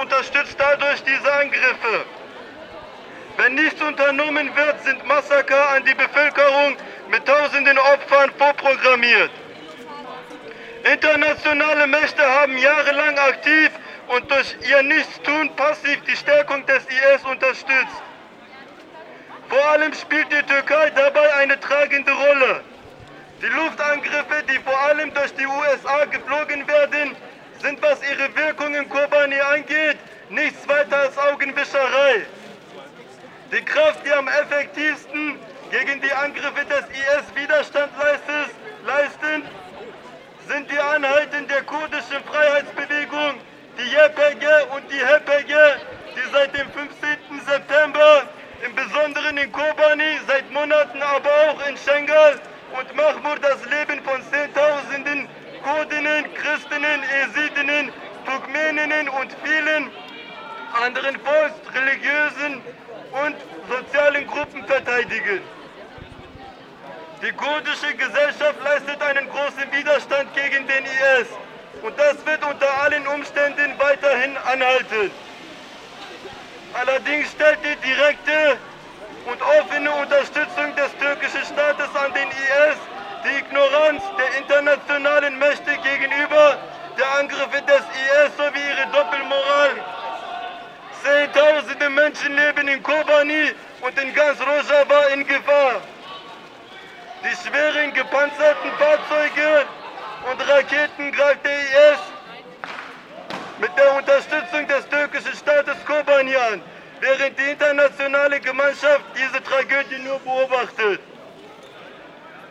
unterstützt dadurch diese Angriffe. Wenn nichts unternommen wird, sind Massaker an die Bevölkerung mit tausenden Opfern vorprogrammiert. Internationale Mächte haben jahrelang aktiv und durch ihr Nichtstun passiv die Stärkung des IS unterstützt. Vor allem spielt die Türkei dabei eine tragende Rolle. Die Luftangriffe, die vor allem durch die USA geflogen werden, sind, was ihre Wirkung in Kobani angeht, nichts weiter als Augenwischerei. Die Kraft, die am effektivsten gegen die Angriffe des IS Widerstand leistet, leisten, sind die Einheiten der kurdischen Freiheitsbewegung, die YPG und die HPG, die seit dem 15. September im Besonderen in Kobani, seit Monaten aber auch in Schengal und Mahmur das Leben von Zehntausenden Kurdinnen, Christinnen, Esidinnen, Turkmeninnen und vielen anderen Volks, religiösen und sozialen Gruppen verteidigen. Die kurdische Gesellschaft leistet einen großen Widerstand gegen den IS und das wird unter allen Umständen weiterhin anhalten. Allerdings stellt die direkte und offene Unterstützung des türkischen Staates an den IS die Ignoranz der internationalen Mächte gegenüber der Angriffe des IS sowie ihre Doppelmoral Zehntausende Menschen leben in Kobani und in ganz Rojava in Gefahr. Die schweren gepanzerten Fahrzeuge und Raketen greift der IS mit der Unterstützung des türkischen Staates Kobani an, während die internationale Gemeinschaft diese Tragödie nur beobachtet.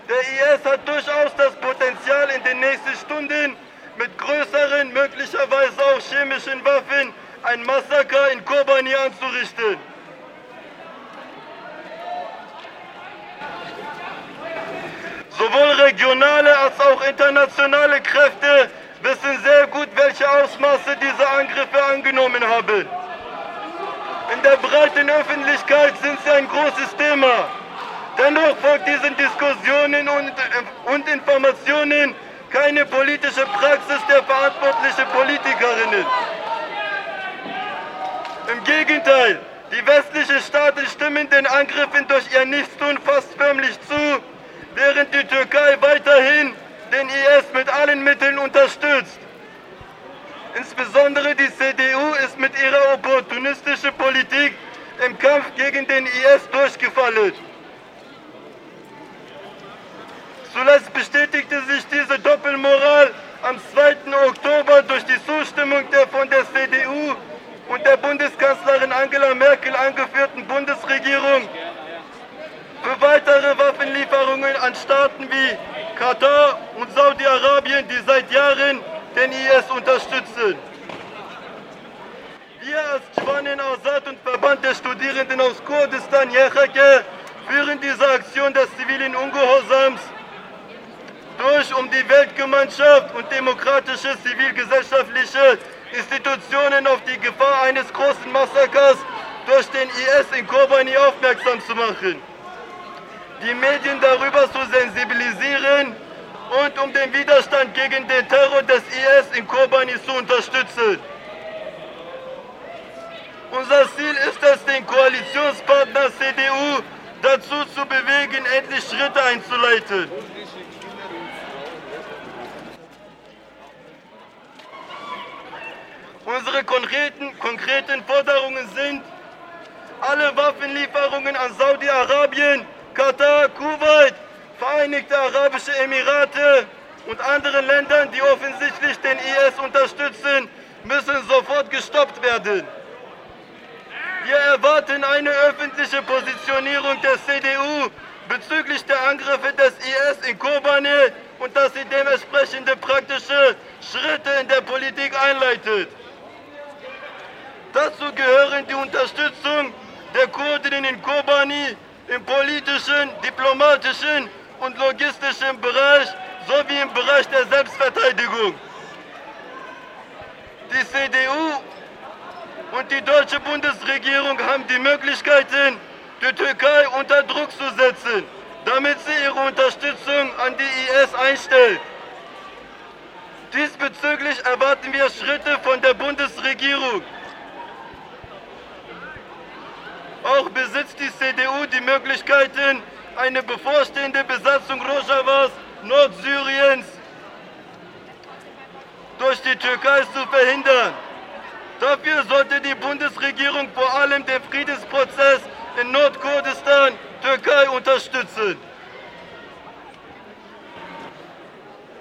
Der IS hat durchaus das Potenzial, in den nächsten Stunden mit größeren, möglicherweise auch chemischen Waffen ein Massaker in Kobani anzurichten. Sowohl regionale als auch internationale Kräfte wissen sehr gut, welche Ausmaße diese Angriffe angenommen haben. In der breiten Öffentlichkeit sind sie ein großes Thema. Dennoch folgt diesen Diskussionen und, und Informationen keine politische Praxis der verantwortlichen Politikerinnen. Im Gegenteil, die westlichen Staaten stimmen den Angriffen durch ihr Nichtstun fast förmlich zu, während die Türkei weiterhin den IS mit allen Mitteln unterstützt. Insbesondere die CDU ist mit ihrer opportunistischen Politik im Kampf gegen den IS durchgefallen. Zuletzt bestätigte sich diese Doppelmoral am 2. Oktober durch die Zustimmung der von der CDU und der Bundeskanzlerin Angela Merkel angeführten Bundesregierung für weitere Waffenlieferungen an Staaten wie Katar und Saudi-Arabien, die seit Jahren den IS unterstützen. Wir als Civanen Azad und Verband der Studierenden aus Kurdistan, YHK, führen diese Aktion des zivilen Ungehorsams durch, um die Weltgemeinschaft und demokratische zivilgesellschaftliche Institutionen auf die Gefahr eines großen Massakers durch den IS in Kobani aufmerksam zu machen, die Medien darüber zu sensibilisieren und um den Widerstand gegen den Terror des IS in Kobani zu unterstützen. Unser Ziel ist es, den Koalitionspartner CDU dazu zu bewegen, endlich Schritte einzuleiten. Unsere konkreten, konkreten Forderungen sind, alle Waffenlieferungen an Saudi-Arabien, Katar, Kuwait, Vereinigte Arabische Emirate und anderen Ländern, die offensichtlich den IS unterstützen, müssen sofort gestoppt werden. Wir erwarten eine öffentliche Positionierung der CDU bezüglich der Angriffe des IS in Kobane und dass sie dementsprechende praktische Schritte in der Politik einleitet. Dazu gehören die Unterstützung der Kurdinnen in Kobani im politischen, diplomatischen und logistischen Bereich sowie im Bereich der Selbstverteidigung. Die CDU und die deutsche Bundesregierung haben die Möglichkeiten, die Türkei unter Druck zu setzen, damit sie ihre Unterstützung an die IS einstellt. Diesbezüglich erwarten wir Schritte von der Bundesregierung Auch besitzt die CDU die Möglichkeiten, eine bevorstehende Besatzung Rojavas, Nordsyriens, durch die Türkei zu verhindern. Dafür sollte die Bundesregierung vor allem den Friedensprozess in Nordkurdistan, Türkei unterstützen.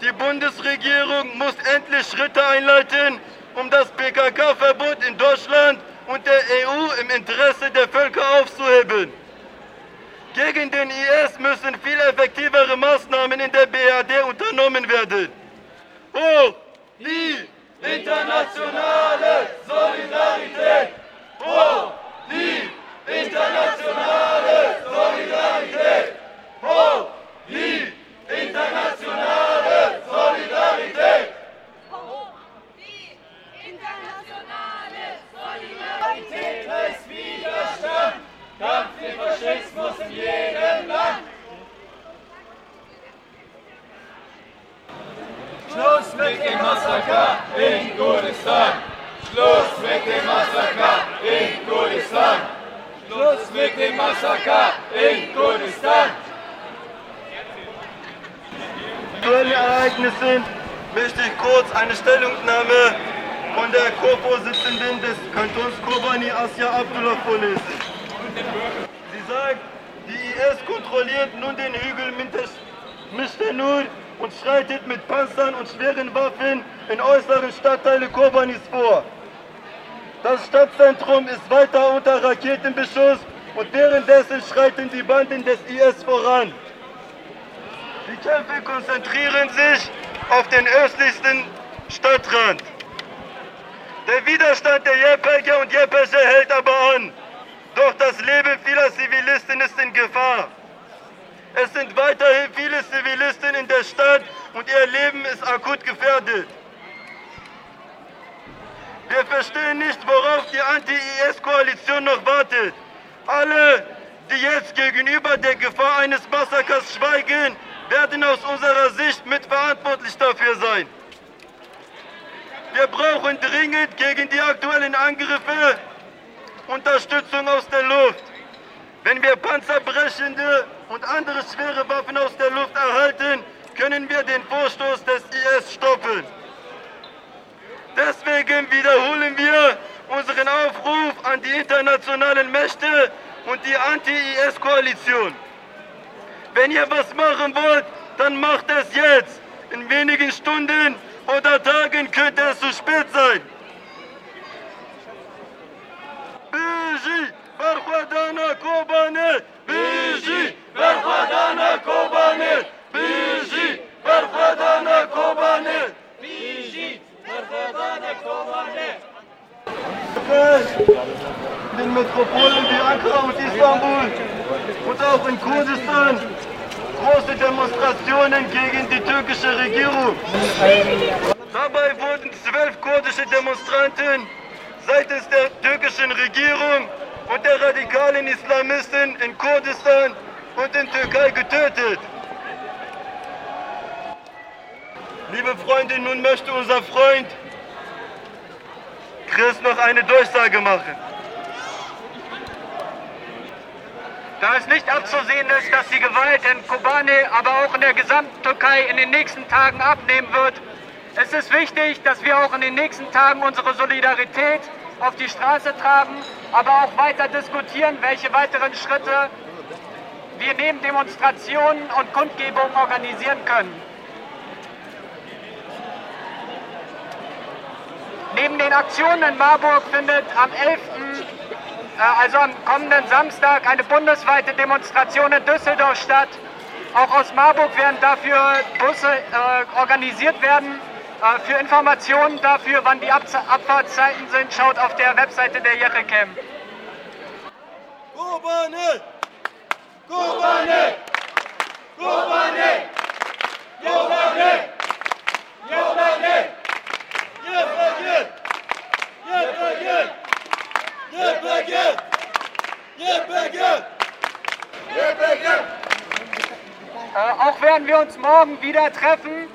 Die Bundesregierung muss endlich Schritte einleiten, um das PKK-Verbot in Deutschland und der EU im Interesse der Völker aufzuheben. Gegen den IS müssen viel effektivere Maßnahmen in der BRD unternommen werden. Hoch die internationale Solidarität! Hoch die internationale Solidarität! Hoch die internationale Solidarität! Hoch die internationale Solidarität ist Widerstand, Kampf gegen Faschismus in jedem Land. Schluss mit dem Massaker in Kurdistan. Schluss mit dem Massaker in Kurdistan. Schluss mit dem Massaker in Kurdistan. aktuellen Ereignissen möchte ich kurz eine Stellungnahme von der Co-Vorsitzenden des Kantons Kobani, Asya Abdullah, vorlesen. Sie sagt, die IS kontrolliert nun den Hügel Mishtenur und schreitet mit Panzern und schweren Waffen in äußeren Stadtteile Kobanis vor. Das Stadtzentrum ist weiter unter Raketenbeschuss und währenddessen schreiten die Banden des IS voran. Die Kämpfe konzentrieren sich auf den östlichsten Stadtrand. Der Widerstand der YPG und YPG hält aber an. Doch das Leben vieler Zivilisten ist in Gefahr. Es sind weiterhin viele Zivilisten in der Stadt und ihr Leben ist akut gefährdet. Wir verstehen nicht, worauf die Anti-IS-Koalition noch wartet. Alle, die jetzt gegenüber der Gefahr eines Massakers schweigen, werden aus unserer Sicht mitverantwortlich dafür sein. Wir brauchen dringend gegen die aktuellen Angriffe Unterstützung aus der Luft. Wenn wir panzerbrechende und andere schwere Waffen aus der Luft erhalten, können wir den Vorstoß des IS stoppen. Deswegen wiederholen wir unseren Aufruf an die internationalen Mächte und die Anti-IS-Koalition. Wenn ihr was machen wollt, dann macht es jetzt. In wenigen Stunden oder Tagen könnte es zu spät sein. In den Metropolen wie Ankara und Istanbul und auch in Kurdistan große Demonstrationen gegen die türkische Regierung. Dabei wurden zwölf kurdische Demonstranten seitens der türkischen Regierung und der radikalen Islamisten in Kurdistan und in Türkei getötet. Liebe Freunde, nun möchte unser Freund Chris noch eine Durchsage machen. Da es nicht abzusehen ist, dass die Gewalt in Kobane, aber auch in der gesamten Türkei in den nächsten Tagen abnehmen wird, ist es wichtig, dass wir auch in den nächsten Tagen unsere Solidarität auf die Straße tragen, aber auch weiter diskutieren, welche weiteren Schritte wir neben Demonstrationen und Kundgebungen organisieren können. Neben den Aktionen in Marburg findet am 11. Äh, also am kommenden Samstag eine bundesweite Demonstration in Düsseldorf statt. Auch aus Marburg werden dafür Busse äh, organisiert werden. Äh, für Informationen dafür, wann die Ab Abfahrtszeiten sind, schaut auf der Webseite der Jericam. Kobane! Kobane! Kobane! Kobane! Kobane! YPG! Äh, auch werden wir uns morgen wieder treffen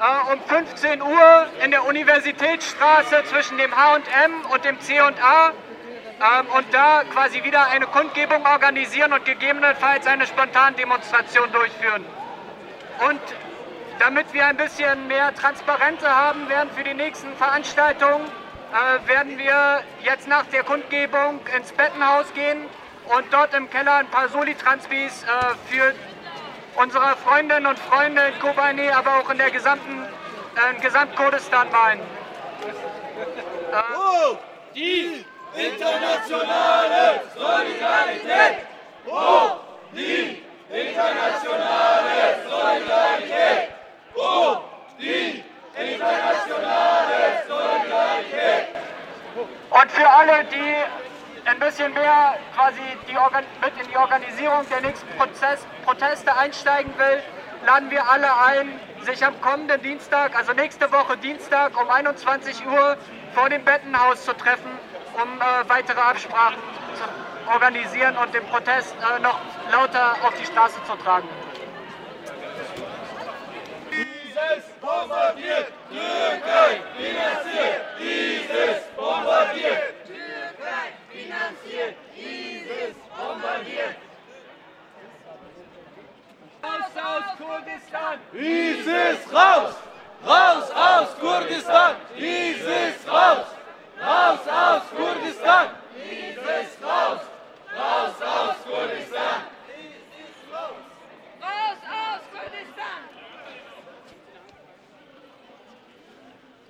äh, um 15 Uhr in der Universitätsstraße zwischen dem H&M und dem C&A ähm, und da quasi wieder eine Kundgebung organisieren und gegebenenfalls eine Spontandemonstration durchführen. Und damit wir ein bisschen mehr Transparenz haben werden für die nächsten Veranstaltungen, äh, werden wir jetzt nach der Kundgebung ins Bettenhaus gehen und dort im Keller ein paar Soli-Transbis äh, für unsere Freundinnen und Freunde in Kobane, aber auch in der gesamten äh, Gesamtkurdistan malen. Äh, die internationale Solidarität! Hoch die internationale Solidarität! Hoch die internationale Solidarität! Und für alle, die ein bisschen mehr quasi die mit in die Organisierung der nächsten Prozess Proteste einsteigen will, laden wir alle ein, sich am kommenden Dienstag, also nächste Woche Dienstag um 21 Uhr vor dem Bettenhaus zu treffen, um äh, weitere Absprachen zu organisieren und den Protest äh, noch lauter auf die Straße zu tragen. Dieses wird Türkei finanziert. ISIS raus! Raus aus Kurdistan! ISIS raus! Raus aus Kurdistan!